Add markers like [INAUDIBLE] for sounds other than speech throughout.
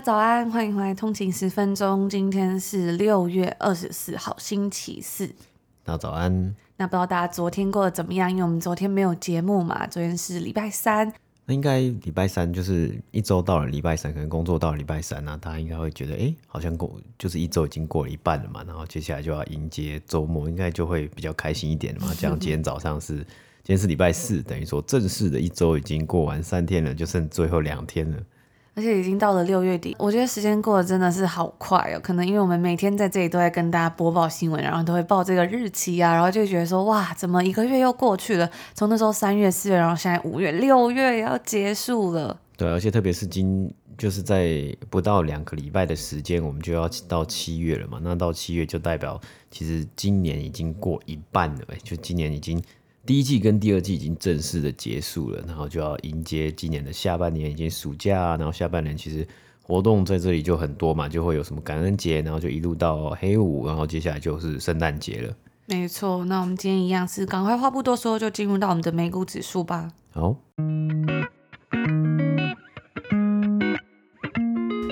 早安，欢迎回来通勤十分钟。今天是六月二十四号，星期四。大家早安。那不知道大家昨天过得怎么样？因为我们昨天没有节目嘛，昨天是礼拜三。那应该礼拜三就是一周到了礼拜三，可能工作到了礼拜三啊，大家应该会觉得，哎，好像过就是一周已经过了一半了嘛，然后接下来就要迎接周末，应该就会比较开心一点了嘛。这样今天早上是今天是礼拜四，等于说正式的一周已经过完三天了，就剩最后两天了。而且已经到了六月底，我觉得时间过得真的是好快哦。可能因为我们每天在这里都在跟大家播报新闻，然后都会报这个日期啊，然后就觉得说哇，怎么一个月又过去了？从那时候三月、四月，然后现在五月、六月也要结束了。对，而且特别是今就是在不到两个礼拜的时间，我们就要到七月了嘛。那到七月就代表其实今年已经过一半了，就今年已经。第一季跟第二季已经正式的结束了，然后就要迎接今年的下半年，已经暑假啊，然后下半年其实活动在这里就很多嘛，就会有什么感恩节，然后就一路到黑五，然后接下来就是圣诞节了。没错，那我们今天一样是赶快话不多说，就进入到我们的美股指数吧。好。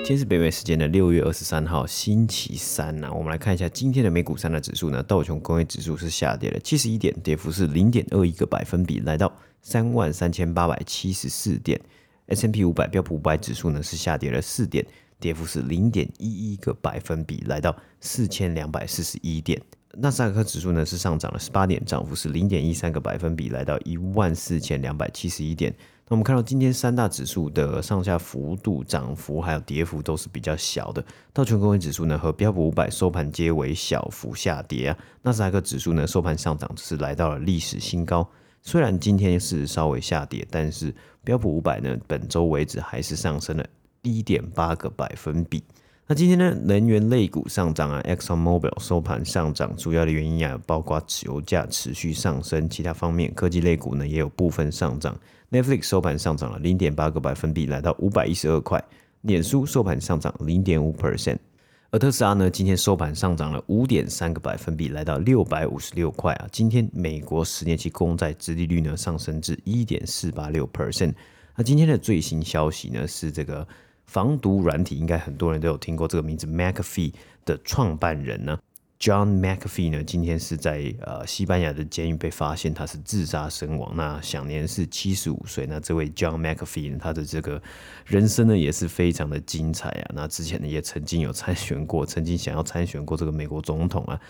今天是北美时间的六月二十三号，星期三呐、我们来看一下今天的美股三大指数呢。道琼工业指数是下跌了七十一点，跌幅是零点二一个百分比，来到三万三千八百七十四点。S&P 五百标普五百指数呢是下跌了四点，跌幅是零点一一个百分比，来到四千两百四十一点。纳斯达克指数呢是上涨了十八点，涨幅是零点一三个百分比，来到一万四千两百七十一点。那我们看到今天三大指数的上下幅度、涨幅还有跌幅都是比较小的。道琼工业指数呢和标普五百收盘皆为小幅下跌啊。纳斯达克指数呢收盘上涨，是来到了历史新高。虽然今天是稍微下跌，但是标普五百呢本周为止还是上升了一点八个百分比。那今天呢，能源类股上涨啊，Exxon Mobil 收盘上涨，主要的原因啊，包括油价持续上升，其他方面科技类股呢也有部分上涨。Netflix 收盘上涨了零点八个百分比，来到五百一十二块。脸书收盘上涨零点五 percent，而特斯拉呢，今天收盘上涨了五点三个百分比，来到六百五十六块啊。今天美国十年期公债殖利率呢上升至一点四八六 percent。那今天的最新消息呢是这个。防毒软体应该很多人都有听过这个名字，McAfee 的创办人呢，John McAfee 呢，今天是在呃西班牙的监狱被发现他是自杀身亡，那享年是七十五岁。那这位 John McAfee 呢，他的这个人生呢也是非常的精彩啊。那之前呢也曾经有参选过，曾经想要参选过这个美国总统啊，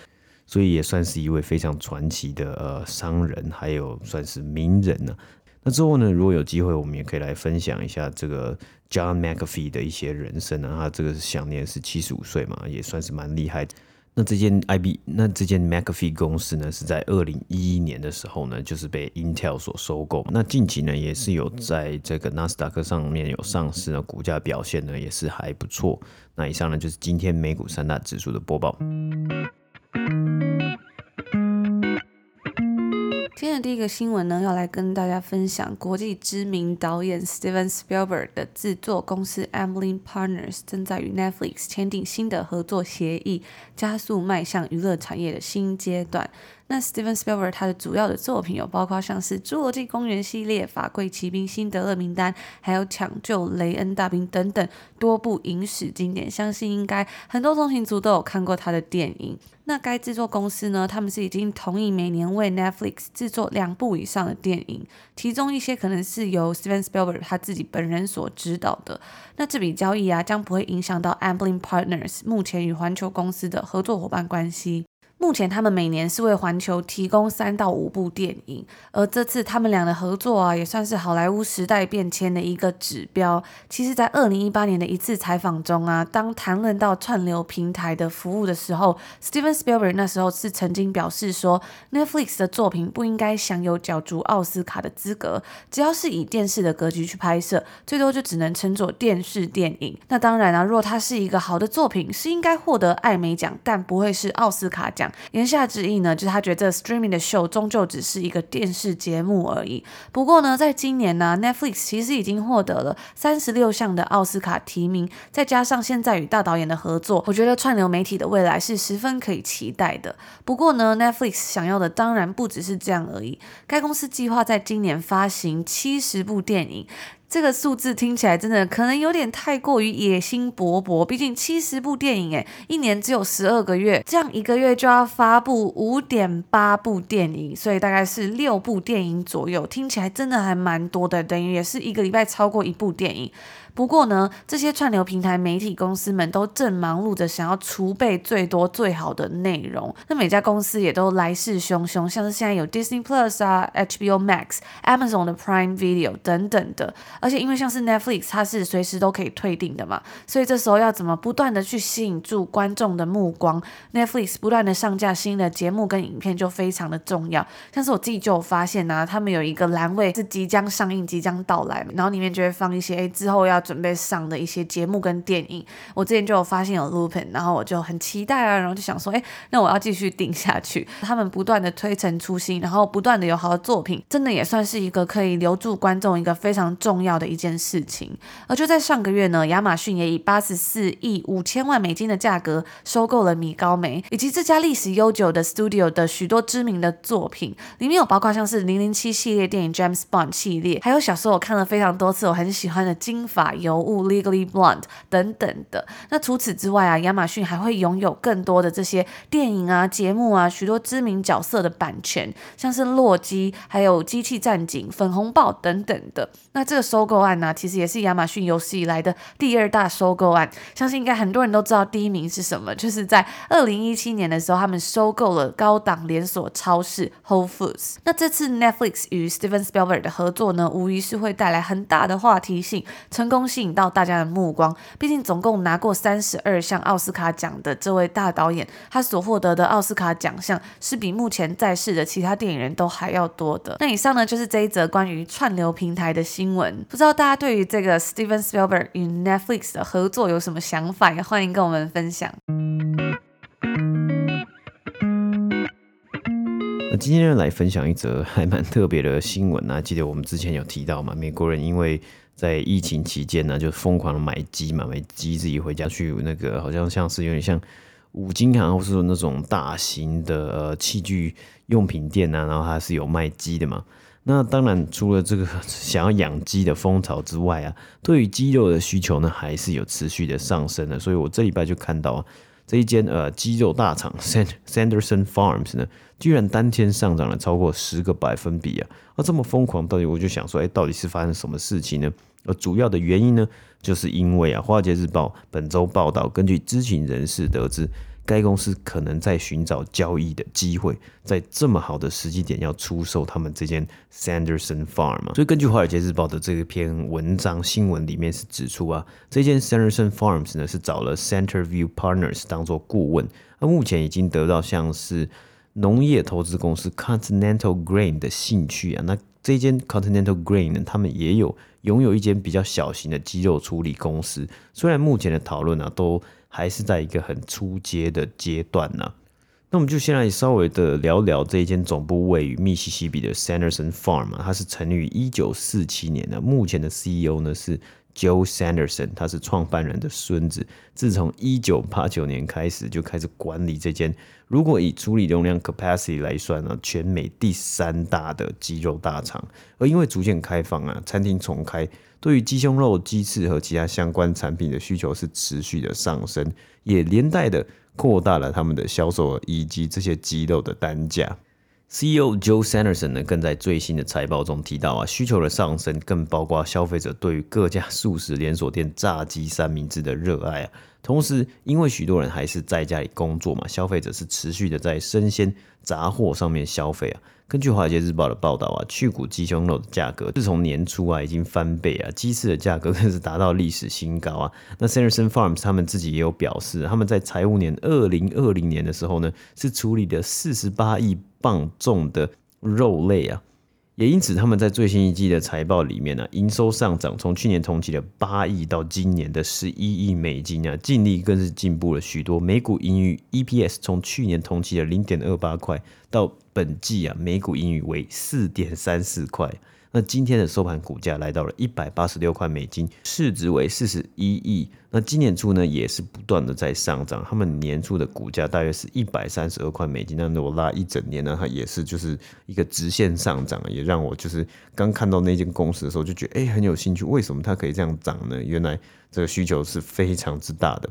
所以也算是一位非常传奇的呃商人，还有算是名人呢、啊。那之后呢，如果有机会，我们也可以来分享一下这个 John McAfee 的一些人生啊。他这个享年是七十五岁嘛，也算是蛮厉害的。那这间 IB，那这间 McAfee 公司呢，是在二零一一年的时候呢，就是被 Intel 所收购。那近期呢，也是有在这个纳斯达克上面有上市呢，股价表现呢也是还不错。那以上呢，就是今天美股三大指数的播报。今天的第一个新闻呢，要来跟大家分享国际知名导演 Steven Spielberg 的制作公司 Amblin Partners 正在与 Netflix 签订新的合作协议，加速迈向娱乐产业的新阶段。那 Steven Spielberg 他的主要的作品有包括像是《侏罗纪公园》系列、《法柜奇兵》、《辛德勒名单》，还有《抢救雷恩大兵》等等多部影史经典，相信应该很多通勤族都有看过他的电影。那该制作公司呢，他们是已经同意每年为 Netflix 制作两部以上的电影，其中一些可能是由 Steven Spielberg 他自己本人所指导的。那这笔交易啊，将不会影响到 Amblin Partners 目前与环球公司的合作伙伴关系。目前他们每年是为环球提供三到五部电影，而这次他们俩的合作啊，也算是好莱坞时代变迁的一个指标。其实，在二零一八年的一次采访中啊，当谈论到串流平台的服务的时候，Steven Spielberg 那时候是曾经表示说，Netflix 的作品不应该享有角逐奥斯卡的资格，只要是以电视的格局去拍摄，最多就只能称作电视电影。那当然啊，如果它是一个好的作品，是应该获得艾美奖，但不会是奥斯卡奖。言下之意呢，就是他觉得这 streaming 的秀终究只是一个电视节目而已。不过呢，在今年呢，Netflix 其实已经获得了三十六项的奥斯卡提名，再加上现在与大导演的合作，我觉得串流媒体的未来是十分可以期待的。不过呢，Netflix 想要的当然不只是这样而已。该公司计划在今年发行七十部电影。这个数字听起来真的可能有点太过于野心勃勃，毕竟七十部电影，诶，一年只有十二个月，这样一个月就要发布五点八部电影，所以大概是六部电影左右，听起来真的还蛮多的，等于也是一个礼拜超过一部电影。不过呢，这些串流平台媒体公司们都正忙碌着想要储备最多最好的内容。那每家公司也都来势汹汹，像是现在有 Disney Plus 啊、HBO Max、Amazon 的 Prime Video 等等的。而且因为像是 Netflix，它是随时都可以退订的嘛，所以这时候要怎么不断的去吸引住观众的目光？Netflix 不断的上架新的节目跟影片就非常的重要。像是我自己就有发现啊，他们有一个栏位是即将上映、即将到来，然后里面就会放一些之后要。准备上的一些节目跟电影，我之前就有发现有 Lupin，然后我就很期待啊，然后就想说，哎，那我要继续订下去。他们不断的推陈出新，然后不断的有好的作品，真的也算是一个可以留住观众一个非常重要的一件事情。而就在上个月呢，亚马逊也以八十四亿五千万美金的价格收购了米高梅，以及这家历史悠久的 Studio 的许多知名的作品，里面有包括像是零零七系列电影 James Bond 系列，还有小时候我看了非常多次我很喜欢的金发。尤物、Legally Blonde 等等的。那除此之外啊，亚马逊还会拥有更多的这些电影啊、节目啊，许多知名角色的版权，像是洛基、还有机器战警、粉红豹等等的。那这个收购案呢、其实也是亚马逊有史以来的第二大收购案。相信应该很多人都知道第一名是什么，就是在二零一七年的时候，他们收购了高档连锁超市 Whole Foods。那这次 Netflix 与 Steven Spielberg 的合作呢，无疑是会带来很大的话题性，成功。吸引到大家的目光，毕竟总共拿过三十二项奥斯卡奖的这位大导演，他所获得的奥斯卡奖项是比目前在世的其他电影人都还要多的。那以上呢，就是这一则关于串流平台的新闻。不知道大家对于这个 Steven Spielberg 与 Netflix 的合作有什么想法？也欢迎跟我们分享。今天，来分享一则还蛮特别的新闻啊！记得我们之前有提到嘛，美国人因为在疫情期间呢，就疯狂的买鸡嘛，买鸡自己回家去那个，好像像是有点像五金行，或是那种大型的呃器具用品店啊，然后它是有卖鸡的嘛。那当然，除了这个 [LAUGHS] 想要养鸡的风潮之外啊，对于鸡肉的需求呢，还是有持续的上升的。所以我这礼拜就看到，这一间呃鸡肉大厂 Sanderson Farms 呢，居然当天上涨了超过十个百分比啊！那这么疯狂，到底我就想说，哎，到底是发生什么事情呢？而主要的原因呢，就是因为啊，《华尔街日报》本周报道，根据知情人士得知，该公司可能在寻找交易的机会，在这么好的时机点要出售他们这间 Sanderson Farm。所以，根据《华尔街日报》的这一篇文章新闻里面是指出啊，这间 Sanderson Farms 呢是找了 Centerview Partners 当做顾问，那目前已经得到像是农业投资公司 Continental Grain 的兴趣啊，那这间 Continental Grain 呢，他们也有拥有一间比较小型的鸡肉处理公司。虽然目前的讨论呢，都还是在一个很初阶的阶段呢。那我们就先来稍微的聊聊这一间总部位于密西西比的 Sanderson Farm 啊，它是成立于一九四七年的，目前的 CEO 呢是。Joe Sanderson，他是创办人的孙子。自从一九八九年开始，就开始管理这间，如果以处理容量 capacity 来算呢，全美第三大的鸡肉大厂。而因为逐渐开放啊，餐厅重开，对于鸡胸肉、鸡翅和其他相关产品的需求是持续的上升，也连带的扩大了他们的销售额以及这些鸡肉的单价。CEO Joe Sanderson 呢，更在最新的财报中提到啊，需求的上升更包括消费者对于各家素食连锁店炸鸡三明治的热爱啊。同时，因为许多人还是在家里工作嘛，消费者是持续的在生鲜杂货上面消费啊。根据华尔街日报的报道啊，去骨鸡胸肉的价格自从年初啊已经翻倍啊，鸡翅的价格更是达到历史新高啊。那 Sanderson Farms 他们自己也有表示，他们在财务年二零二零年的时候呢，是处理了四十八亿磅重的肉类啊。也因此，他们在最新一季的财报里面呢、营收上涨，从去年同期的八亿到今年的十一亿美金啊，净利更是进步了许多。每股盈余 EPS 从去年同期的零点二八块到本季啊，每股盈余为四点三四块。那今天的收盘股价来到了一百八十六块美金，市值为四十一亿。那今年初呢，也是不断的在上涨。他们年初的股价大约是一百三十二块美金。那如果拉一整年呢，它也是就是一个直线上涨，也让我就是刚看到那间公司的时候就觉得，哎，很有兴趣。为什么它可以这样涨呢？原来这个需求是非常之大的。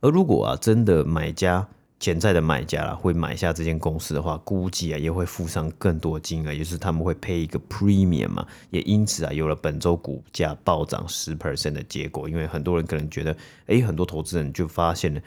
而如果啊，真的买家。潜在的买家啦，会买下这间公司的话，估计啊也会付上更多金额，也就是他们会配一个 premium 嘛，也因此啊有了本周股价暴涨十 percent 的结果。因为很多人可能觉得，哎，很多投资人就发现了，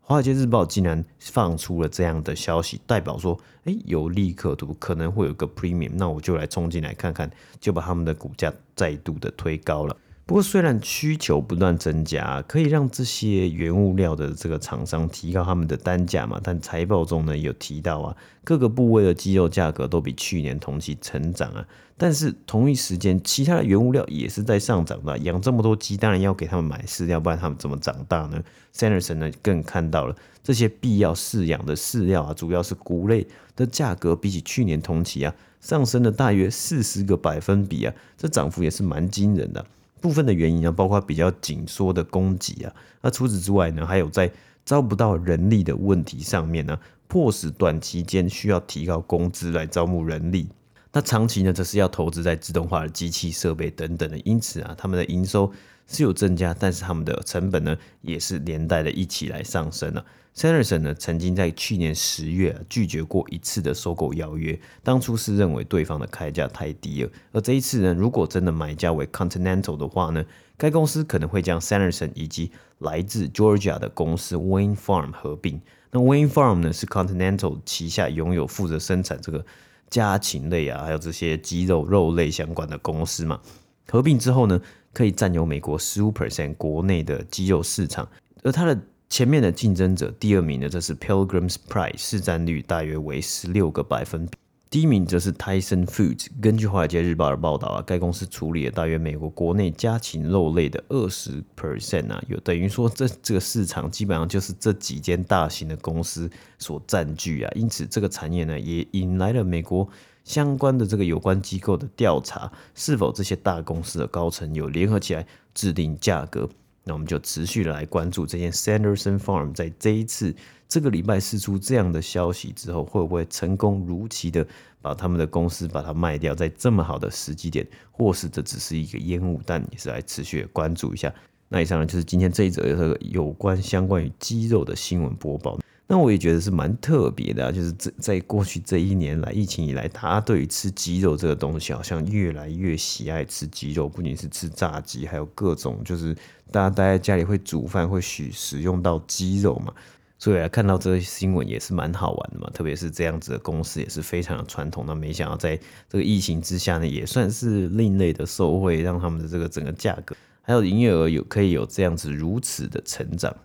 华尔街日报竟然放出了这样的消息，代表说，哎，有利可图，可能会有个 premium，那我就来冲进来看看，就把他们的股价再度的推高了。不过，虽然需求不断增加，可以让这些原物料的这个厂商提高他们的单价嘛，但财报中呢有提到啊，各个部位的鸡肉价格都比去年同期成长啊。但是同一时间，其他的原物料也是在上涨的。养这么多鸡，当然要给他们买饲料，不然他们怎么长大呢？Sanderson 呢更看到了这些必要饲养的饲料啊，主要是谷类的价格，比起去年同期啊上升了大约四十个百分比啊，这涨幅也是蛮惊人的。部分的原因呢，包括比较紧缩的供给啊，那除此之外呢，还有在招不到人力的问题上面呢，迫使短期间需要提高工资来招募人力。那长期呢，则是要投资在自动化的机器设备等等的。因此啊，他们的营收是有增加，但是他们的成本呢，也是连带的一起来上升了。Sanderson 呢，曾经在去年十月、拒绝过一次的收购邀约，当初是认为对方的开价太低了。而这一次呢，如果真的买家为 Continental 的话呢，该公司可能会将 Sanderson 以及来自 Georgia 的公司 Wayne Farm 合并。那 Wayne Farm 呢，是 Continental 旗下拥有负责生产这个家禽类啊，还有这些鸡肉肉类相关的公司嘛。合并之后呢，可以占有美国十五 percent 国内的鸡肉市场，而它的。前面的竞争者，第二名呢，这是 Pilgrim's Pride，市占率大约为十六个百分比。第一名则是 Tyson Foods。根据华尔街日报的报道啊，该公司处理了大约美国国内家禽肉类的二十 percent 啊，有等于说这这个市场基本上就是这几间大型的公司所占据啊。因此，这个产业呢也引来了美国相关的这个有关机构的调查，是否这些大公司的高层有联合起来制定价格。那我们就持续来关注这件 Sanderson Farm 在这一次这个礼拜释出这样的消息之后，会不会成功如期的把他们的公司把它卖掉，在这么好的时机点，或是这只是一个烟雾弹，也是来持续的关注一下。那以上呢就是今天这一则有关相关于鸡肉的新闻播报。那我也觉得是蛮特别的啊，就是在在过去这一年来，疫情以来，大家对于吃鸡肉这个东西，好像越来越喜爱吃鸡肉，不仅是吃炸鸡，还有各种就是大家待在家里会煮饭，会使使用到鸡肉嘛，所以来看到这个新闻也是蛮好玩的嘛。特别是这样子的公司也是非常的传统，那没想到在这个疫情之下呢，也算是另类的受惠，让他们的这个整个价格还有营业额有可以有这样子如此的成长。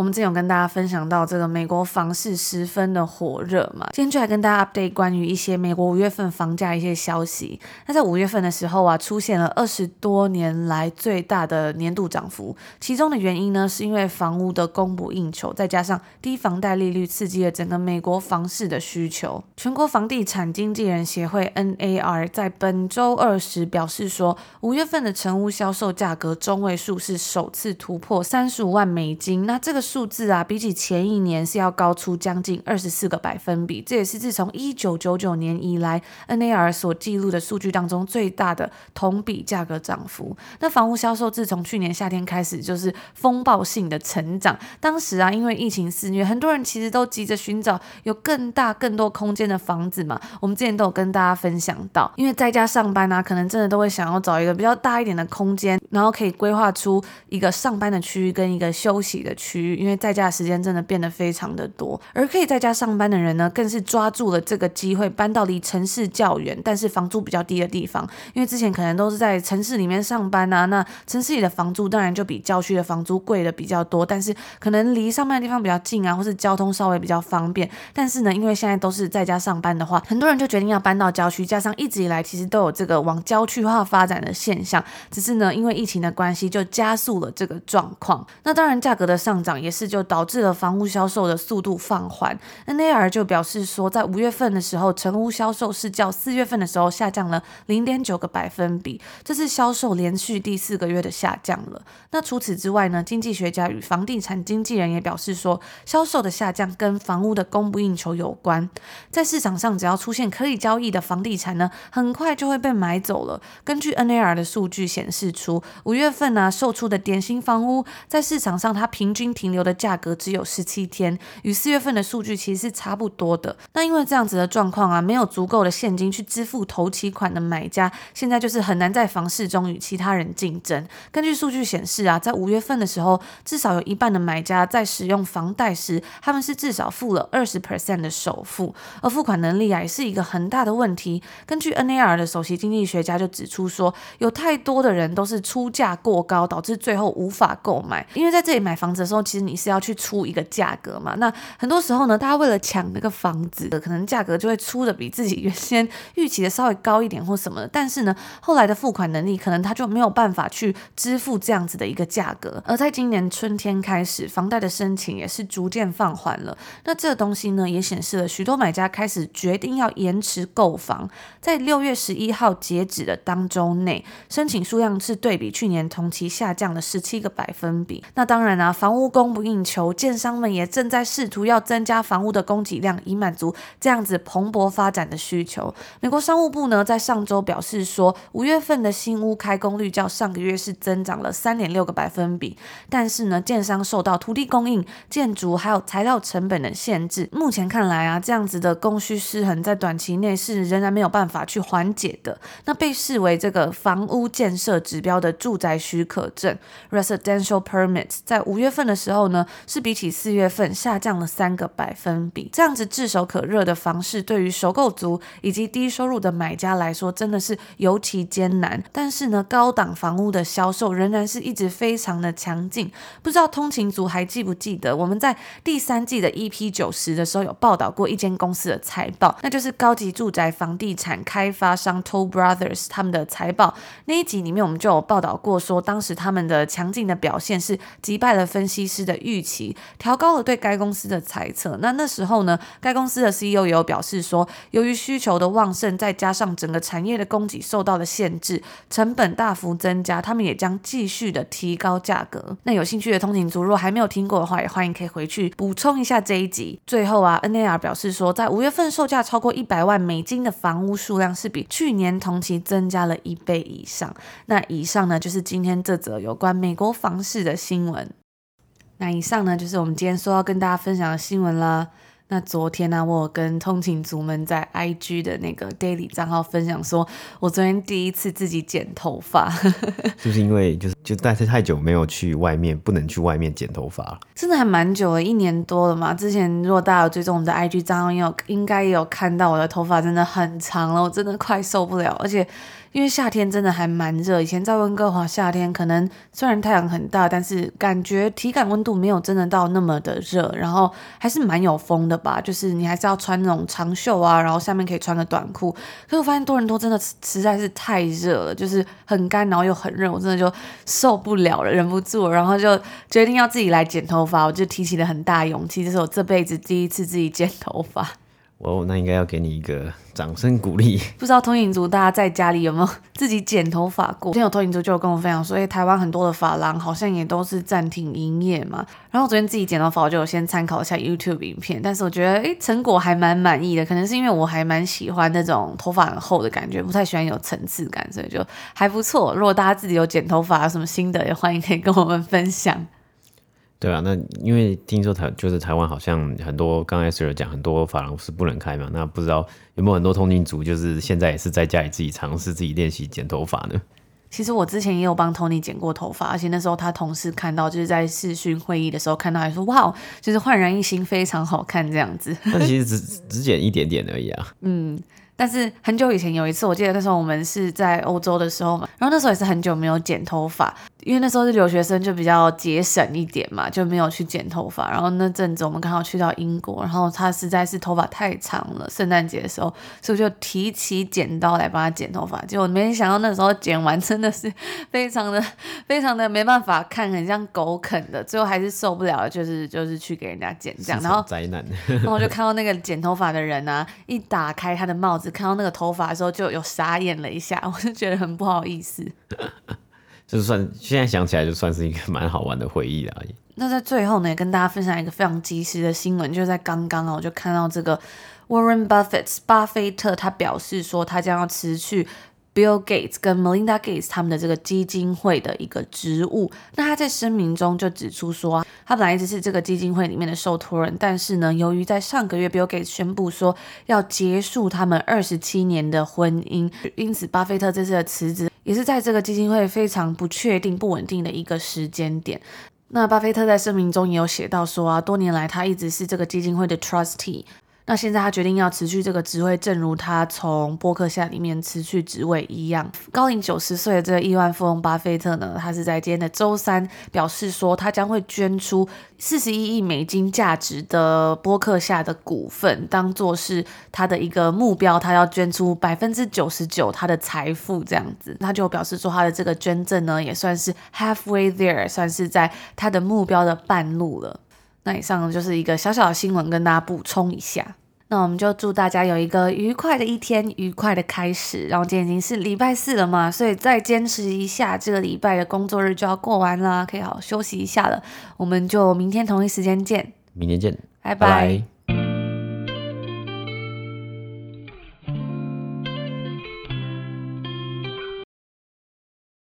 我们之前有跟大家分享到这个美国房市十分的火热嘛，今天就来跟大家 update 关于一些美国五月份房价一些消息。那在五月份的时候啊，出现了二十多年来最大的年度涨幅，其中的原因呢，是因为房屋的供不应求，再加上低房贷利率刺激了整个美国房市的需求。全国房地产经纪人协会 NAR 在本周二时表示说，五月份的成屋销售价格中位数是首次突破三十五万美金，那这个数。字啊，比起前一年是要高出将近二十四个百分比，这也是自从一九九九年以来 NAR 所记录的数据当中最大的同比价格涨幅。那房屋销售自从去年夏天开始就是风暴性的成长，当时啊，因为疫情肆虐，很多人其实都急着寻找有更大、更多空间的房子嘛。我们之前都有跟大家分享到，因为在家上班啊，可能真的都会想要找一个比较大一点的空间，然后可以规划出一个上班的区域跟一个休息的区域，因为在家的时间真的变得非常的多。而可以在家上班的人呢，更是抓住了这个机会，搬到离城市较远，但是房租比较低的地方。因为之前可能都是在城市里面上班啊，那城市里的房租当然就比郊区的房租贵的比较多，但是可能离上班的地方比较近啊，或是交通稍微比较方便。但是呢，因为现在都是在家上班的话，很多人就决定要搬到郊区，加上一直以来其实都有这个往郊区化发展的现象，只是呢，因为疫情的关系，就加速了这个状况。那当然，价格的上涨也是就导致了房屋销售的速度放缓。NAR 就表示说，在五月份的时候，成屋销售是较四月份的时候下降了零点九个百分比，这是销售连续第四个月的下降了。那除此之外呢，经济学家与房地产经纪人也表示说，销售的下降跟房屋的供不应求有关。在市场上，只要出现可以交易的房地产呢，很快就会被买走了。根据 NAR 的数据显示出，五月份呢、售出的典型房屋在市场上它平均停留的价格只有十七天，与四月份的数据其实是差不多的。那因为这样子的状况啊，没有足够的现金去支付头期款的买家，现在就是很难在房市中与其他人竞争。根据数据显示啊，在五月份的时候，至少有一半的买家在使用房贷时，他们是至少付了二十 percent 的首付，而付款能力啊也是一个很大的问题。根据 NAR 的首席经济学家就指出说，有太多的人都是出价过高，导致最后无法购买。因为在这里买房子的时候，其实你是要去出一个价格嘛。那很多时候呢，大家为了抢那个房子，可能价格就会出的比自己原先预期的稍微高一点或什么的。但是呢，后来的付款能力可能他就没有办法去支付这样子的一个价格。而在今年春天开始，房贷的申请也是逐渐放缓了。那这个东西呢，也显示了许多买家开始决定要延迟购房。在六月十一号截止的当周内，申请数量是对比去年同期下降了十七个百分比。那当然啊，房屋供供不应求，建商们也正在试图要增加房屋的供给量，以满足这样子蓬勃发展的需求。美国商务部呢，在上周表示说，五月份的新屋开工率较上个月是增长了三点六个百分比，但是呢，建商受到土地供应、建筑还有材料成本的限制，目前看来啊，这样子的供需失衡在短期内是仍然没有办法去缓解的。那被视为这个房屋建设指标的住宅许可证 （residential permits） 在五月份的时候后呢，是比起四月份下降了三个百分比。这样子炙手可热的房市，对于首购族以及低收入的买家来说，真的是尤其艰难。但是呢，高档房屋的销售仍然是一直非常的强劲。不知道通勤族还记不记得，我们在第三季的 EP 九十的时候有报道过一间公司的财报，那就是高级住宅房地产开发商 Toll Brothers 他们的财报。那一集里面我们就有报道过，说当时他们的强劲的表现是击败了分析师的预期，调高了对该公司的猜测。那那时候呢，该公司的 CEO 也有表示说，由于需求的旺盛，再加上整个产业的供给受到了限制，成本大幅增加，他们也将继续的提高价格。那有兴趣的通勤族，如果还没有听过的话，也欢迎可以回去补充一下这一集。最后啊，NAR 表示说，在五月份售价超过一百万美金的房屋数量是比去年同期增加了一倍以上。那以上呢，就是今天这则有关美国房市的新闻。那以上呢，就是我们今天说要跟大家分享的新闻啦。那昨天呢、啊，我有跟通勤族们在 IG 的那个 Daily 账号分享说，我昨天第一次自己剪头发，[LAUGHS] 就是因为就是就但是太久没有去外面，不能去外面剪头发了，真的还蛮久了，一年多了嘛。之前如果大家有追踪我们的 IG 账号，也有应该也有看到我的头发真的很长了，我真的快受不了，而且。因为夏天真的还蛮热，以前在温哥华夏天可能虽然太阳很大，但是感觉体感温度没有真的到那么的热，然后还是蛮有风的吧。就是你还是要穿那种长袖啊，然后下面可以穿个短裤。可是我发现多伦多真的实在是太热了，就是很干，然后又很热，我真的就受不了了，忍不住，然后就决定要自己来剪头发。我就提起了很大勇气，这是我这辈子第一次自己剪头发。哦，那应该要给你一个掌声鼓励。[LAUGHS] 不知道通影族大家在家里有没有 [LAUGHS] 自己剪头发过？之前有通影族就有跟我分享说，哎，台湾很多的发廊好像也都是暂停营业嘛。然后昨天自己剪头发，我就有先参考一下 YouTube 影片，但是我觉得，哎，成果还蛮满意的。可能是因为我还蛮喜欢那种头发很厚的感觉，不太喜欢有层次感，所以就还不错。如果大家自己有剪头发有什么心得，也欢迎可以跟我们分享。对啊，那因为听说台就是台湾好像很多，刚才 Esther 讲很多发廊是不能开嘛，那不知道有没有很多通勤族就是现在也是在家里自己尝试自己练习剪头发呢？其实我之前也有帮 Tony 剪过头发，而且那时候他同事看到就是在视讯会议的时候看到，还说哇，就是焕然一新，非常好看这样子。那其实只只剪一点点而已啊。[LAUGHS] 嗯。但是很久以前有一次，我记得那时候我们是在欧洲的时候嘛，然后那时候也是很久没有剪头发，因为那时候是留学生，就比较节省一点嘛，就没有去剪头发。然后那阵子我们刚好去到英国，然后他实在是头发太长了，圣诞节的时候，所以就提起剪刀来帮他剪头发。结果没想到那时候剪完真的是非常的 [LAUGHS] 非常的没办法看，很像狗啃的，最后还是受不了，就是就是去给人家剪这样。然后灾难，[LAUGHS] 然后我就看到那个剪头发的人啊，一打开他的帽子。看到那个头发的时候，就有傻眼了一下，我就觉得很不好意思。就算现在想起来，就算是一个蛮好玩的回忆了。那在最后呢，也跟大家分享一个非常及时的新闻，就在刚刚啊，我就看到这个 Warren Buffett 巴菲特他表示说，他将要辞去。Bill Gates 跟 Melinda Gates 他们的这个基金会的一个职务，那他在声明中就指出说，他本来一直是这个基金会里面的受托人，但是呢，由于在上个月 Bill Gates 宣布说要结束他们二十七年的婚姻，因此巴菲特这次的辞职也是在这个基金会非常不确定、不稳定的一个时间点。那巴菲特在声明中也有写到说啊，多年来他一直是这个基金会的 Trustee。那现在他决定要辞去这个职位，正如他从波克夏里面辞去职位一样。高龄九十岁的这个亿万富翁巴菲特呢，他是在今天的周三表示说，他将会捐出四十一亿美金价值的波克夏的股份，当做是他的一个目标，他要捐出百分之九十九他的财富这样子。他就表示说，他的这个捐赠呢，也算是 halfway there，算是在他的目标的半路了。那以上就是一个小小的新闻，跟大家补充一下。那我们就祝大家有一个愉快的一天，愉快的开始。然后今天已经是礼拜四了嘛，所以再坚持一下，这个礼拜的工作日就要过完了，可以好好休息一下了。我们就明天同一时间见，明天见，拜拜。拜拜。